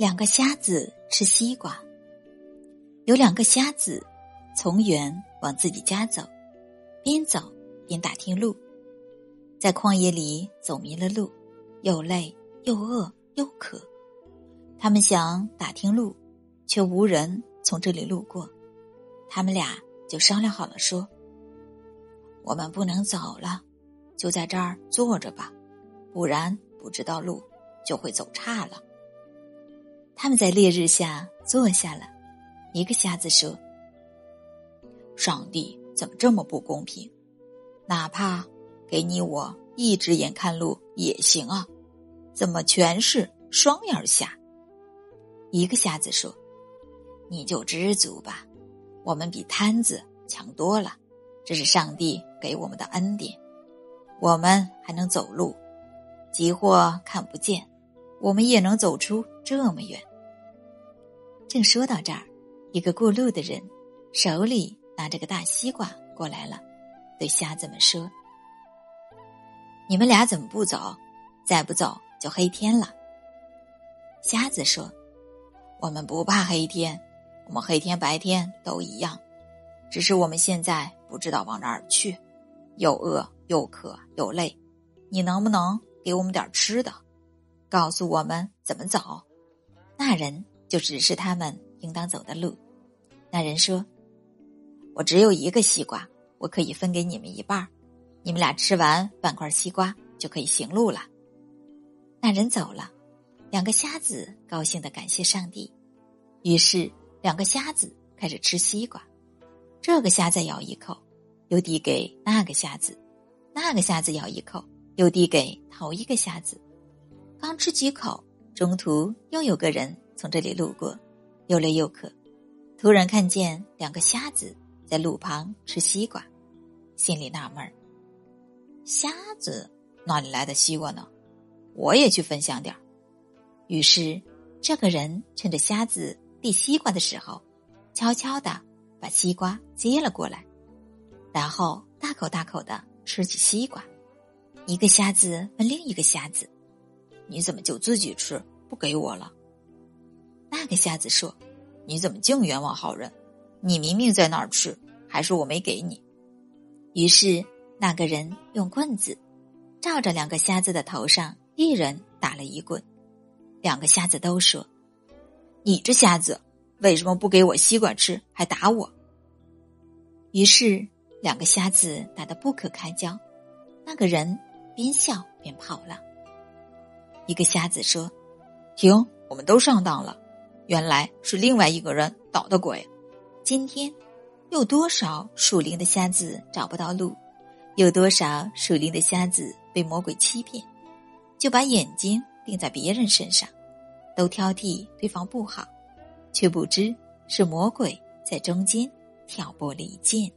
两个瞎子吃西瓜。有两个瞎子从远往自己家走，边走边打听路，在旷野里走迷了路，又累又饿又渴。他们想打听路，却无人从这里路过。他们俩就商量好了，说：“我们不能走了，就在这儿坐着吧，不然不知道路就会走岔了。”他们在烈日下坐下了。一个瞎子说：“上帝怎么这么不公平？哪怕给你我一只眼看路也行啊，怎么全是双眼瞎？”一个瞎子说：“你就知足吧，我们比摊子强多了，这是上帝给我们的恩典。我们还能走路，即或看不见，我们也能走出这么远。”正说到这儿。一个过路的人，手里拿着个大西瓜过来了，对瞎子们说：“你们俩怎么不走？再不走就黑天了。”瞎子说：“我们不怕黑天，我们黑天白天都一样，只是我们现在不知道往哪儿去，又饿又渴又累。你能不能给我们点吃的，告诉我们怎么走？”那人就指示他们。应当走的路，那人说：“我只有一个西瓜，我可以分给你们一半你们俩吃完半块西瓜就可以行路了。”那人走了，两个瞎子高兴的感谢上帝。于是，两个瞎子开始吃西瓜。这个瞎子咬一口，又递给那个瞎子；那个瞎子咬一口，又递给头一个瞎子。刚吃几口，中途又有个人从这里路过。又累又渴，突然看见两个瞎子在路旁吃西瓜，心里纳闷儿：瞎子哪里来的西瓜呢？我也去分享点儿。于是，这个人趁着瞎子递西瓜的时候，悄悄的把西瓜接了过来，然后大口大口的吃起西瓜。一个瞎子问另一个瞎子：“你怎么就自己吃，不给我了？”那瞎子说：“你怎么净冤枉好人？你明明在那儿吃，还说我没给你。”于是那个人用棍子照着两个瞎子的头上，一人打了一棍。两个瞎子都说：“你这瞎子，为什么不给我西瓜吃，还打我？”于是两个瞎子打得不可开交。那个人边笑边跑了。一个瞎子说：“停，我们都上当了。”原来是另外一个人捣的鬼。今天，有多少属灵的瞎子找不到路？有多少属灵的瞎子被魔鬼欺骗，就把眼睛定在别人身上，都挑剔对方不好，却不知是魔鬼在中间挑拨离间。